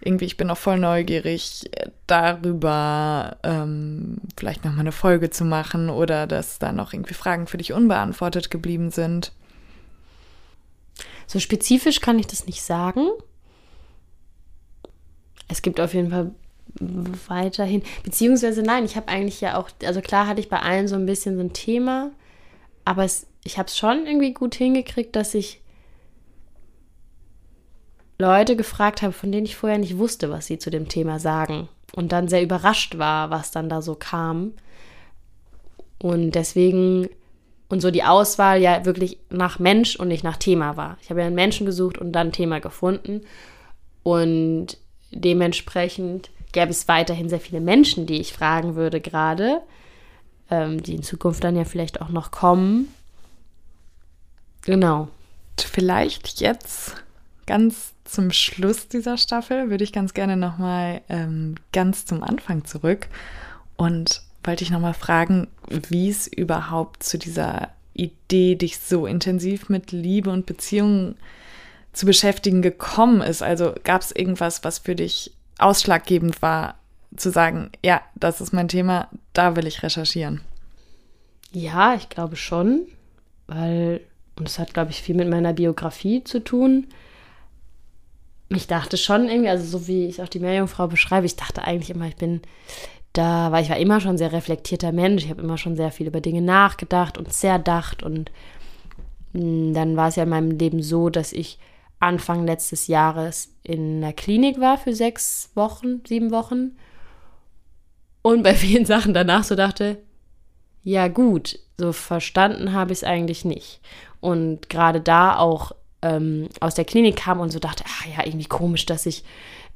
irgendwie, ich bin auch voll neugierig darüber, ähm, vielleicht nochmal eine Folge zu machen oder dass da noch irgendwie Fragen für dich unbeantwortet geblieben sind. So spezifisch kann ich das nicht sagen. Es gibt auf jeden Fall weiterhin, beziehungsweise nein, ich habe eigentlich ja auch, also klar hatte ich bei allen so ein bisschen so ein Thema, aber es, ich habe es schon irgendwie gut hingekriegt, dass ich Leute gefragt habe, von denen ich vorher nicht wusste, was sie zu dem Thema sagen. Und dann sehr überrascht war, was dann da so kam. Und deswegen, und so die Auswahl ja wirklich nach Mensch und nicht nach Thema war. Ich habe ja einen Menschen gesucht und dann Thema gefunden. Und dementsprechend gäbe es weiterhin sehr viele Menschen, die ich fragen würde gerade, ähm, die in Zukunft dann ja vielleicht auch noch kommen. Genau. Vielleicht jetzt ganz zum Schluss dieser Staffel würde ich ganz gerne nochmal ähm, ganz zum Anfang zurück und wollte ich nochmal fragen, wie es überhaupt zu dieser Idee, dich so intensiv mit Liebe und Beziehungen zu beschäftigen gekommen ist. Also gab es irgendwas, was für dich ausschlaggebend war, zu sagen, ja, das ist mein Thema, da will ich recherchieren? Ja, ich glaube schon, weil, und das hat, glaube ich, viel mit meiner Biografie zu tun ich dachte schon irgendwie, also so wie ich auch die Meerjungfrau beschreibe, ich dachte eigentlich immer, ich bin da, weil ich war immer schon sehr reflektierter Mensch. Ich habe immer schon sehr viel über Dinge nachgedacht und zerdacht. Und mm, dann war es ja in meinem Leben so, dass ich Anfang letztes Jahres in der Klinik war für sechs Wochen, sieben Wochen. Und bei vielen Sachen danach so dachte, ja gut, so verstanden habe ich es eigentlich nicht. Und gerade da auch ähm, aus der Klinik kam und so dachte, ach ja, irgendwie komisch, dass ich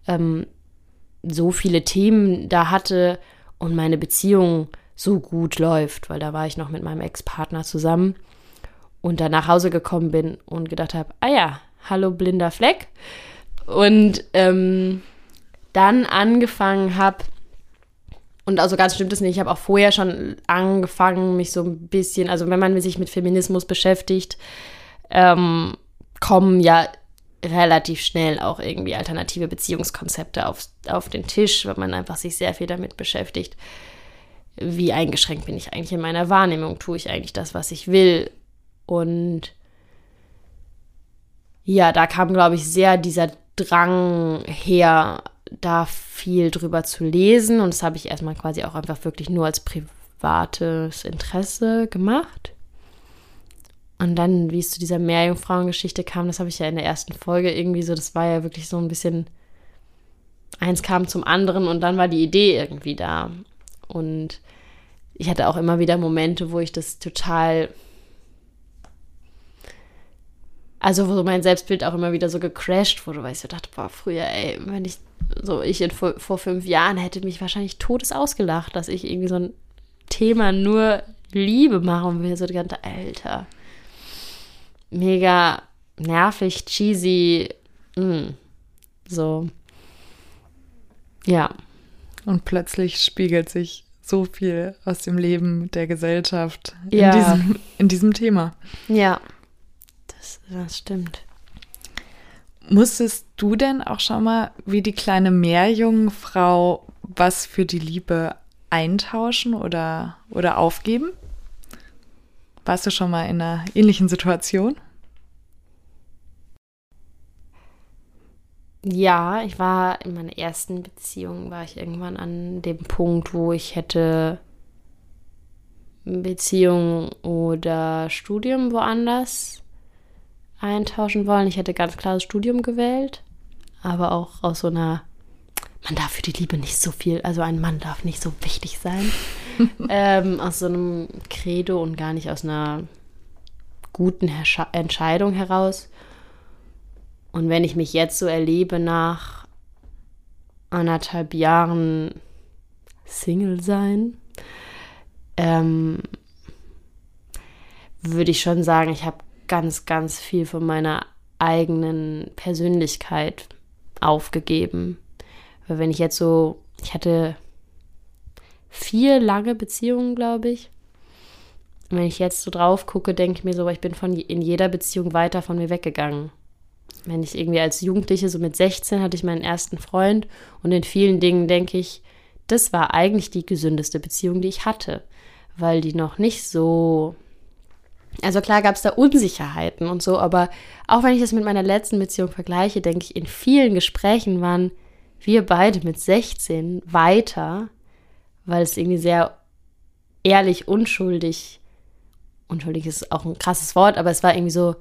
ähm, so viele Themen da hatte und meine Beziehung so gut läuft, weil da war ich noch mit meinem Ex-Partner zusammen und da nach Hause gekommen bin und gedacht habe, ah ja, hallo blinder Fleck. Und ähm, dann angefangen habe, und also ganz stimmt es nicht, ich habe auch vorher schon angefangen, mich so ein bisschen, also wenn man sich mit Feminismus beschäftigt, ähm, kommen ja relativ schnell auch irgendwie alternative Beziehungskonzepte auf, auf den Tisch, weil man einfach sich sehr viel damit beschäftigt, wie eingeschränkt bin ich eigentlich in meiner Wahrnehmung, tue ich eigentlich das, was ich will. Und ja, da kam, glaube ich, sehr dieser Drang her, da viel drüber zu lesen. Und das habe ich erstmal quasi auch einfach wirklich nur als privates Interesse gemacht. Und dann, wie es zu dieser Meerjungfrauengeschichte kam, das habe ich ja in der ersten Folge irgendwie so, das war ja wirklich so ein bisschen, eins kam zum anderen und dann war die Idee irgendwie da. Und ich hatte auch immer wieder Momente, wo ich das total, also wo mein Selbstbild auch immer wieder so gecrashed wurde, weil ich so dachte, boah, früher, ey, wenn ich, so ich in, vor, vor fünf Jahren hätte mich wahrscheinlich todes ausgelacht, dass ich irgendwie so ein Thema nur Liebe machen will, so die ganze, Alter mega nervig, cheesy. Mm. So. Ja. Und plötzlich spiegelt sich so viel aus dem Leben der Gesellschaft ja. in, diesem, in diesem Thema. Ja, das, das stimmt. Musstest du denn auch schon mal wie die kleine Meerjungfrau was für die Liebe eintauschen oder, oder aufgeben? Warst du schon mal in einer ähnlichen Situation? Ja, ich war in meiner ersten Beziehung, war ich irgendwann an dem Punkt, wo ich hätte Beziehung oder Studium woanders eintauschen wollen. Ich hätte ganz klar das Studium gewählt, aber auch aus so einer, man darf für die Liebe nicht so viel, also ein Mann darf nicht so wichtig sein. ähm, aus so einem Credo und gar nicht aus einer guten Herscha Entscheidung heraus. Und wenn ich mich jetzt so erlebe nach anderthalb Jahren Single sein, ähm, würde ich schon sagen, ich habe ganz, ganz viel von meiner eigenen Persönlichkeit aufgegeben. Weil wenn ich jetzt so, ich hatte vier lange Beziehungen, glaube ich. Und wenn ich jetzt so drauf gucke, denke ich mir so, ich bin von in jeder Beziehung weiter von mir weggegangen. Wenn ich irgendwie als Jugendliche, so mit 16, hatte ich meinen ersten Freund und in vielen Dingen denke ich, das war eigentlich die gesündeste Beziehung, die ich hatte, weil die noch nicht so. Also klar gab es da Unsicherheiten und so, aber auch wenn ich das mit meiner letzten Beziehung vergleiche, denke ich, in vielen Gesprächen waren wir beide mit 16 weiter weil es irgendwie sehr ehrlich, unschuldig, unschuldig ist auch ein krasses Wort, aber es war irgendwie so,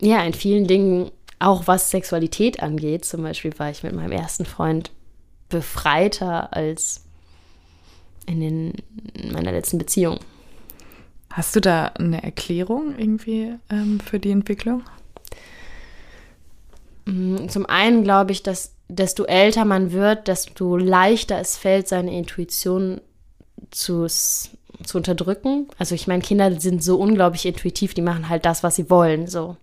ja, in vielen Dingen, auch was Sexualität angeht, zum Beispiel war ich mit meinem ersten Freund befreiter als in, den, in meiner letzten Beziehung. Hast du da eine Erklärung irgendwie ähm, für die Entwicklung? Mm, zum einen glaube ich, dass desto älter man wird, desto leichter es fällt, seine Intuition zu, zu unterdrücken. Also ich meine, Kinder sind so unglaublich intuitiv, die machen halt das, was sie wollen, so.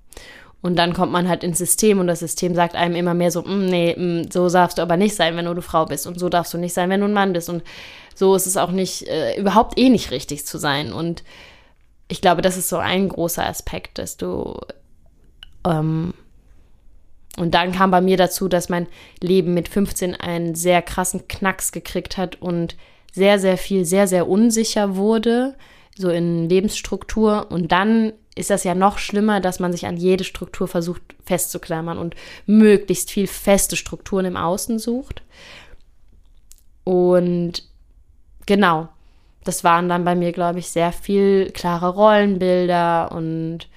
Und dann kommt man halt ins System und das System sagt einem immer mehr so, mm, nee, mm, so darfst du aber nicht sein, wenn du eine Frau bist und so darfst du nicht sein, wenn du ein Mann bist und so ist es auch nicht, äh, überhaupt eh nicht richtig zu sein. Und ich glaube, das ist so ein großer Aspekt, dass du ähm, und dann kam bei mir dazu, dass mein Leben mit 15 einen sehr krassen Knacks gekriegt hat und sehr, sehr viel, sehr, sehr unsicher wurde, so in Lebensstruktur. Und dann ist das ja noch schlimmer, dass man sich an jede Struktur versucht festzuklammern und möglichst viel feste Strukturen im Außen sucht. Und genau, das waren dann bei mir, glaube ich, sehr viel klare Rollenbilder und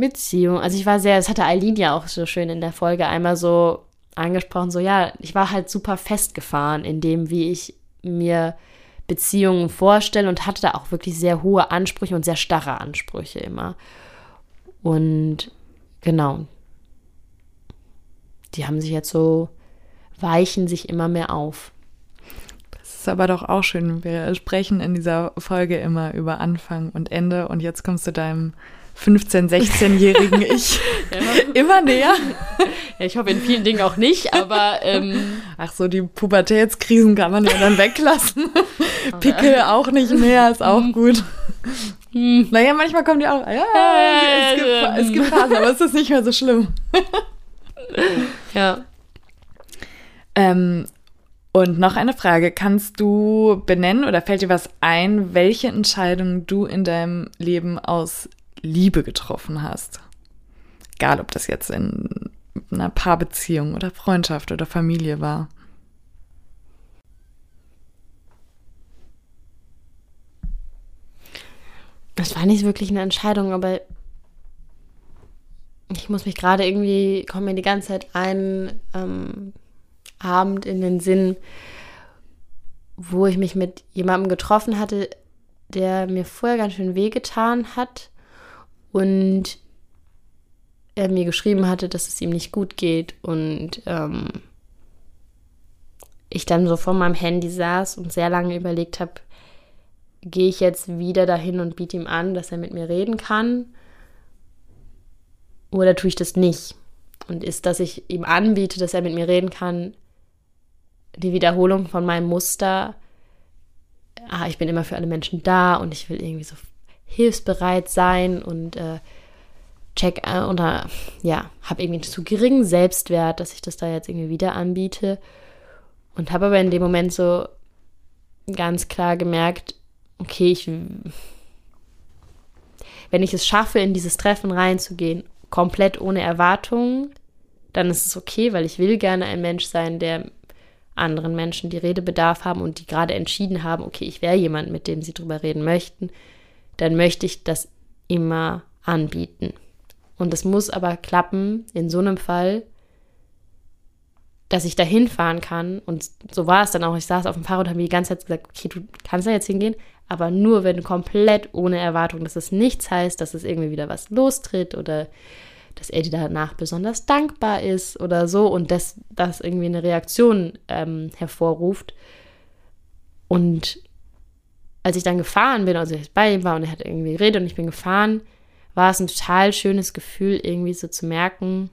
Beziehung. Also ich war sehr, das hatte Eileen ja auch so schön in der Folge einmal so angesprochen, so ja, ich war halt super festgefahren in dem, wie ich mir Beziehungen vorstelle und hatte da auch wirklich sehr hohe Ansprüche und sehr starre Ansprüche immer. Und genau, die haben sich jetzt so, weichen sich immer mehr auf. Das ist aber doch auch schön. Wir sprechen in dieser Folge immer über Anfang und Ende und jetzt kommst du deinem 15-, 16-jährigen Ich ja. immer näher. Ja, ich hoffe in vielen Dingen auch nicht, aber. Ähm, Ach so, die Pubertätskrisen kann man ja dann weglassen. Pickel auch nicht mehr, ist auch gut. naja, manchmal kommen die auch. Ja, es, gibt, es gibt Phasen, aber es ist nicht mehr so schlimm. ja. Ähm, und noch eine Frage. Kannst du benennen oder fällt dir was ein, welche Entscheidung du in deinem Leben aus Liebe getroffen hast? Egal, ob das jetzt in einer Paarbeziehung oder Freundschaft oder Familie war. Das war nicht wirklich eine Entscheidung, aber ich muss mich gerade irgendwie, kommt mir die ganze Zeit ein ähm, Abend in den Sinn, wo ich mich mit jemandem getroffen hatte, der mir vorher ganz schön wehgetan hat und er mir geschrieben hatte, dass es ihm nicht gut geht und ähm, ich dann so vor meinem Handy saß und sehr lange überlegt habe, gehe ich jetzt wieder dahin und biete ihm an, dass er mit mir reden kann oder tue ich das nicht? Und ist, dass ich ihm anbiete, dass er mit mir reden kann, die Wiederholung von meinem Muster, ah, ich bin immer für alle Menschen da und ich will irgendwie so hilfsbereit sein und äh, check äh, oder ja, habe irgendwie zu geringen Selbstwert, dass ich das da jetzt irgendwie wieder anbiete. Und habe aber in dem Moment so ganz klar gemerkt, okay, ich wenn ich es schaffe, in dieses Treffen reinzugehen, komplett ohne Erwartungen, dann ist es okay, weil ich will gerne ein Mensch sein, der anderen Menschen, die Redebedarf haben und die gerade entschieden haben, okay, ich wäre jemand, mit dem sie drüber reden möchten, dann möchte ich das immer anbieten. Und es muss aber klappen, in so einem Fall, dass ich da hinfahren kann. Und so war es dann auch. Ich saß auf dem Fahrrad und habe mir die ganze Zeit gesagt, okay, du kannst da jetzt hingehen, aber nur wenn komplett ohne Erwartung, dass es nichts heißt, dass es irgendwie wieder was lostritt oder dass er dir danach besonders dankbar ist oder so und dass das irgendwie eine Reaktion ähm, hervorruft. Und als ich dann gefahren bin, also ich bei ihm war und er hat irgendwie geredet und ich bin gefahren, war es ein total schönes Gefühl, irgendwie so zu merken,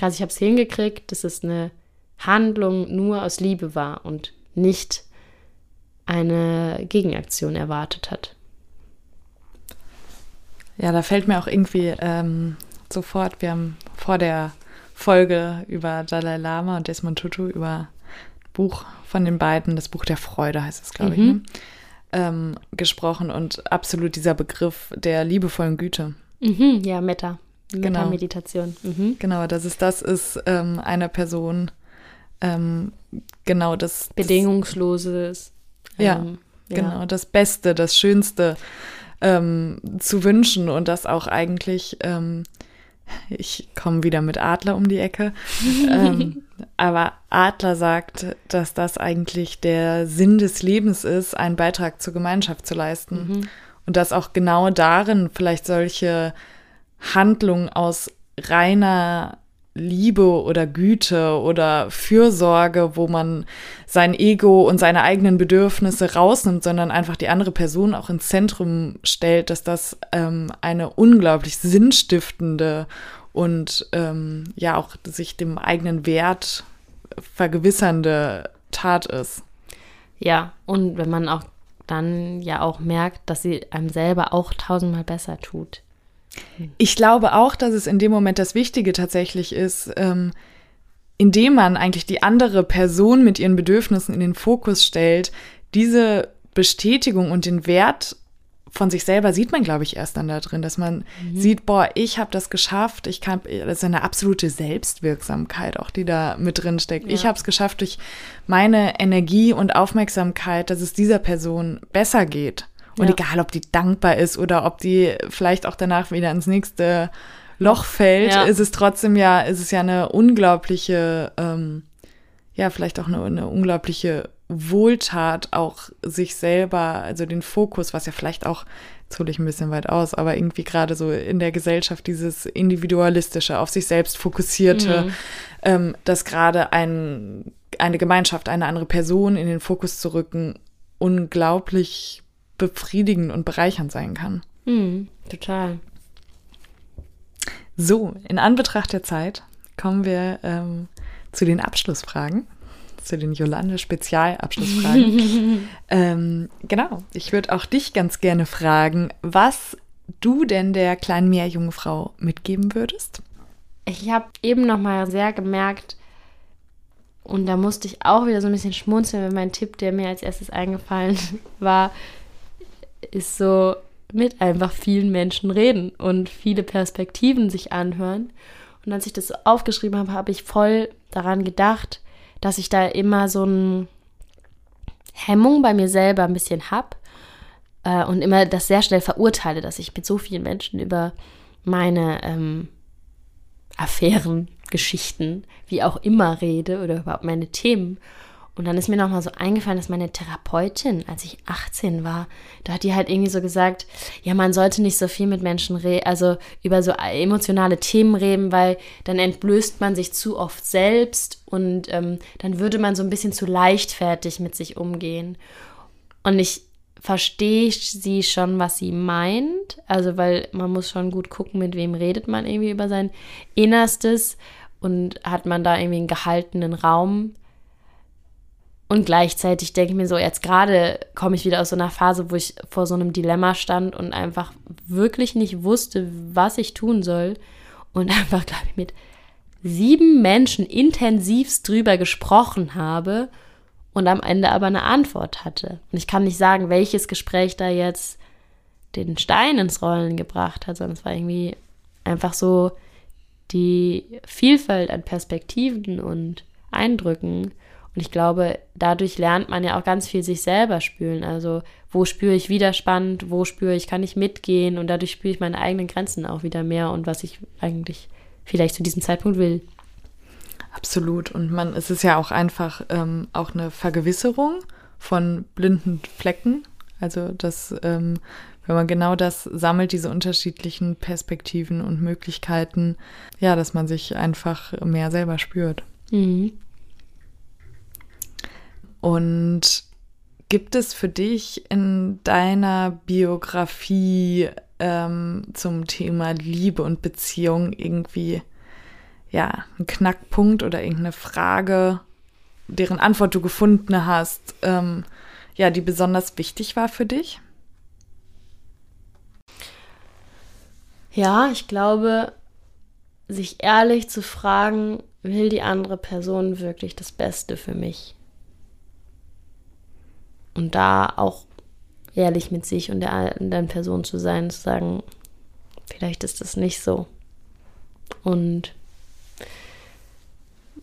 also ich habe es hingekriegt, dass es eine Handlung nur aus Liebe war und nicht eine Gegenaktion erwartet hat. Ja, da fällt mir auch irgendwie ähm, sofort, wir haben vor der Folge über Dalai Lama und Desmond Tutu über Buch von den beiden, das Buch der Freude heißt es, glaube mhm. ich, ne? Ähm, gesprochen und absolut dieser Begriff der liebevollen Güte. Mhm, ja, Metta. Metta-Meditation. Genau. Mhm. genau, dass es das ist, ähm, einer Person ähm, genau das. Bedingungsloses. Ja, ähm, ja, genau, das Beste, das Schönste ähm, zu wünschen und das auch eigentlich ähm, ich komme wieder mit Adler um die Ecke. ähm, aber Adler sagt, dass das eigentlich der Sinn des Lebens ist, einen Beitrag zur Gemeinschaft zu leisten. Mhm. Und dass auch genau darin vielleicht solche Handlungen aus reiner Liebe oder Güte oder Fürsorge, wo man sein Ego und seine eigenen Bedürfnisse rausnimmt, sondern einfach die andere Person auch ins Zentrum stellt, dass das ähm, eine unglaublich sinnstiftende und ähm, ja auch sich dem eigenen Wert vergewissernde Tat ist. Ja, und wenn man auch dann ja auch merkt, dass sie einem selber auch tausendmal besser tut. Ich glaube auch, dass es in dem Moment das Wichtige tatsächlich ist, ähm, indem man eigentlich die andere Person mit ihren Bedürfnissen in den Fokus stellt, diese Bestätigung und den Wert von sich selber sieht man, glaube ich, erst dann da drin, dass man mhm. sieht, boah, ich habe das geschafft, ich kann, das ist eine absolute Selbstwirksamkeit auch, die da mit drin steckt. Ja. Ich habe es geschafft durch meine Energie und Aufmerksamkeit, dass es dieser Person besser geht. Und ja. egal, ob die dankbar ist oder ob die vielleicht auch danach wieder ins nächste Loch fällt, ja. ist es trotzdem ja, ist es ja eine unglaubliche, ähm, ja, vielleicht auch eine, eine unglaubliche Wohltat, auch sich selber, also den Fokus, was ja vielleicht auch, jetzt hole ich ein bisschen weit aus, aber irgendwie gerade so in der Gesellschaft dieses individualistische, auf sich selbst fokussierte, mhm. ähm, dass gerade ein, eine Gemeinschaft, eine andere Person in den Fokus zu rücken, unglaublich befriedigend und bereichernd sein kann. Mhm, total. So, in Anbetracht der Zeit kommen wir ähm, zu den Abschlussfragen. zu den Jolande-Spezialabschlussfragen. ähm, genau, ich würde auch dich ganz gerne fragen, was du denn der kleinen Meerjungfrau mitgeben würdest? Ich habe eben noch mal sehr gemerkt, und da musste ich auch wieder so ein bisschen schmunzeln, weil mein Tipp, der mir als erstes eingefallen war, ist so mit einfach vielen Menschen reden und viele Perspektiven sich anhören. Und als ich das aufgeschrieben habe, habe ich voll daran gedacht, dass ich da immer so eine Hemmung bei mir selber ein bisschen habe äh, und immer das sehr schnell verurteile, dass ich mit so vielen Menschen über meine ähm, Affären, Geschichten, wie auch immer rede oder überhaupt meine Themen. Und dann ist mir nochmal so eingefallen, dass meine Therapeutin, als ich 18 war, da hat die halt irgendwie so gesagt, ja, man sollte nicht so viel mit Menschen reden, also über so emotionale Themen reden, weil dann entblößt man sich zu oft selbst und ähm, dann würde man so ein bisschen zu leichtfertig mit sich umgehen. Und ich verstehe sie schon, was sie meint. Also, weil man muss schon gut gucken, mit wem redet man irgendwie über sein Innerstes und hat man da irgendwie einen gehaltenen Raum. Und gleichzeitig denke ich mir so, jetzt gerade komme ich wieder aus so einer Phase, wo ich vor so einem Dilemma stand und einfach wirklich nicht wusste, was ich tun soll. Und einfach, glaube ich, mit sieben Menschen intensivst drüber gesprochen habe und am Ende aber eine Antwort hatte. Und ich kann nicht sagen, welches Gespräch da jetzt den Stein ins Rollen gebracht hat, sondern es war irgendwie einfach so die Vielfalt an Perspektiven und Eindrücken. Und ich glaube, dadurch lernt man ja auch ganz viel sich selber spüren. Also, wo spüre ich Widerspann, wo spüre ich, kann ich mitgehen und dadurch spüre ich meine eigenen Grenzen auch wieder mehr und was ich eigentlich vielleicht zu diesem Zeitpunkt will. Absolut. Und man, es ist ja auch einfach ähm, auch eine Vergewisserung von blinden Flecken. Also, dass, ähm, wenn man genau das sammelt, diese unterschiedlichen Perspektiven und Möglichkeiten, ja, dass man sich einfach mehr selber spürt. Mhm. Und gibt es für dich in deiner Biografie ähm, zum Thema Liebe und Beziehung irgendwie ja, ein Knackpunkt oder irgendeine Frage, deren Antwort du gefunden hast, ähm, ja, die besonders wichtig war für dich? Ja, ich glaube, sich ehrlich zu fragen, will die andere Person wirklich das Beste für mich? Und da auch ehrlich mit sich und der anderen Person zu sein, zu sagen, vielleicht ist das nicht so. Und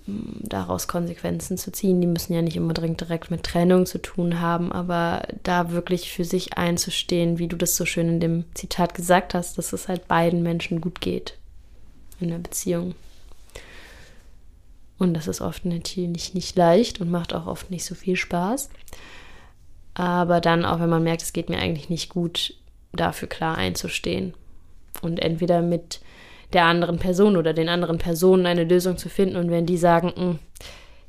daraus Konsequenzen zu ziehen. Die müssen ja nicht unbedingt direkt mit Trennung zu tun haben, aber da wirklich für sich einzustehen, wie du das so schön in dem Zitat gesagt hast, dass es halt beiden Menschen gut geht in der Beziehung. Und das ist oft natürlich nicht leicht und macht auch oft nicht so viel Spaß. Aber dann, auch wenn man merkt, es geht mir eigentlich nicht gut, dafür klar einzustehen. Und entweder mit der anderen Person oder den anderen Personen eine Lösung zu finden. Und wenn die sagen, hm,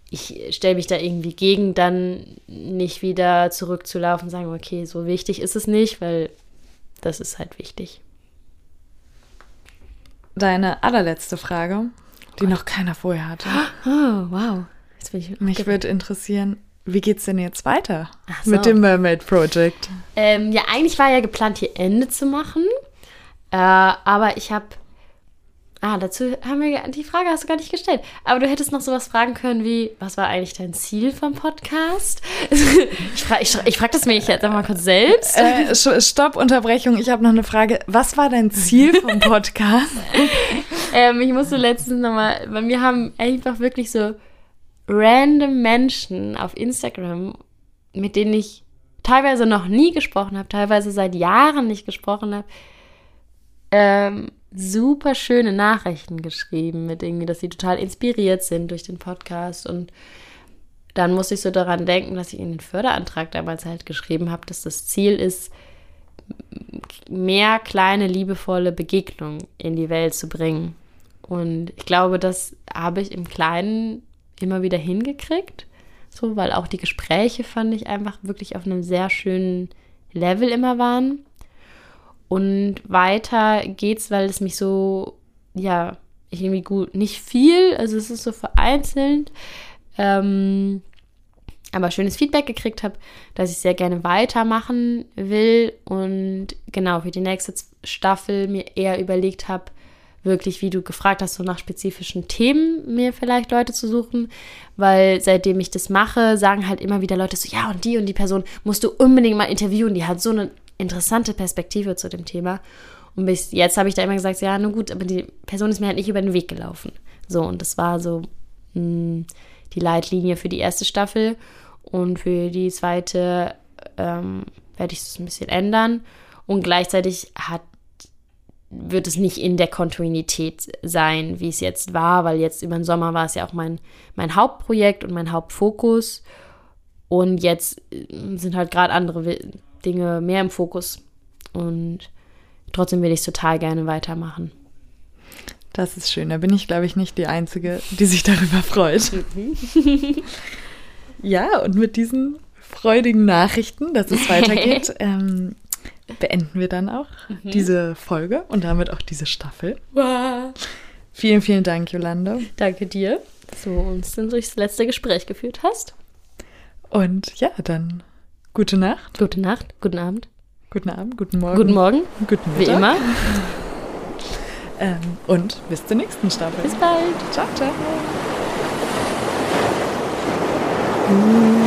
ich stelle mich da irgendwie gegen, dann nicht wieder zurückzulaufen und sagen, okay, so wichtig ist es nicht, weil das ist halt wichtig. Deine allerletzte Frage, die noch keiner vorher hatte. Oh, wow. Mich würde interessieren, wie geht's denn jetzt weiter so. mit dem Mermaid Project? Ähm, ja, eigentlich war ja geplant, hier Ende zu machen. Äh, aber ich habe Ah, dazu haben wir die Frage hast du gar nicht gestellt. Aber du hättest noch sowas fragen können wie, was war eigentlich dein Ziel vom Podcast? ich frage ich, ich frag das mich jetzt einmal kurz selbst. Äh, Stopp, Unterbrechung. Ich habe noch eine Frage. Was war dein Ziel vom Podcast? ähm, ich musste letztens nochmal, bei mir haben einfach wirklich so random Menschen auf Instagram, mit denen ich teilweise noch nie gesprochen habe, teilweise seit Jahren nicht gesprochen habe, ähm, super schöne Nachrichten geschrieben mit irgendwie, dass sie total inspiriert sind durch den Podcast und dann muss ich so daran denken, dass ich in den Förderantrag damals halt geschrieben habe, dass das Ziel ist, mehr kleine, liebevolle Begegnungen in die Welt zu bringen. Und ich glaube, das habe ich im Kleinen immer wieder hingekriegt. So, weil auch die Gespräche fand ich einfach wirklich auf einem sehr schönen Level immer waren. Und weiter geht's, weil es mich so, ja, ich irgendwie gut, nicht viel, also es ist so vereinzelt. Ähm, aber schönes Feedback gekriegt habe, dass ich sehr gerne weitermachen will und genau für die nächste Staffel mir eher überlegt habe, wirklich, wie du gefragt hast, so nach spezifischen Themen mir vielleicht Leute zu suchen, weil seitdem ich das mache, sagen halt immer wieder Leute so, ja, und die und die Person musst du unbedingt mal interviewen, die hat so eine interessante Perspektive zu dem Thema. Und bis jetzt habe ich da immer gesagt, ja, nun gut, aber die Person ist mir halt nicht über den Weg gelaufen. So, und das war so mh, hm, die Leitlinie für die erste Staffel. Und für die zweite ähm, werde ich es ein bisschen ändern. Und gleichzeitig hat, wird es nicht in der Kontinuität sein, wie es jetzt war, weil jetzt über den Sommer war es ja auch mein, mein Hauptprojekt und mein Hauptfokus. Und jetzt äh, sind halt gerade andere Dinge mehr im Fokus. Und trotzdem will ich es total gerne weitermachen. Das ist schön. Da bin ich, glaube ich, nicht die Einzige, die sich darüber freut. Mhm. ja, und mit diesen freudigen Nachrichten, dass es weitergeht, ähm, beenden wir dann auch mhm. diese Folge und damit auch diese Staffel. Wow. Vielen, vielen Dank, Jolanda. Danke dir, dass du uns dann durchs letzte Gespräch geführt hast. Und ja, dann gute Nacht. Gute Nacht, guten Abend. Guten Abend, guten Morgen. Guten Morgen. Guten Mittag. Wie immer. ähm, und bis zur nächsten Staffel. Bis bald. Ciao, ciao. Mm-hmm.